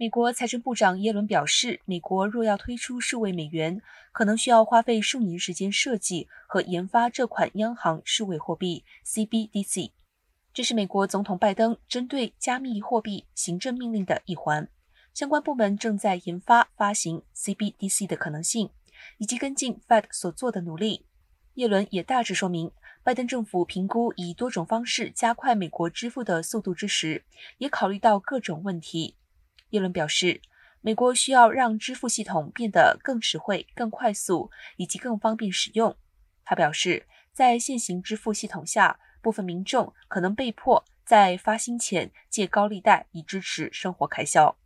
美国财政部长耶伦表示，美国若要推出数位美元，可能需要花费数年时间设计和研发这款央行数位货币 CBDC。这是美国总统拜登针对加密货币行政命令的一环。相关部门正在研发发行 CBDC 的可能性，以及跟进 Fed 所做的努力。耶伦也大致说明，拜登政府评估以多种方式加快美国支付的速度之时，也考虑到各种问题。耶伦表示，美国需要让支付系统变得更实惠、更快速以及更方便使用。他表示，在现行支付系统下，部分民众可能被迫在发薪前借高利贷以支持生活开销。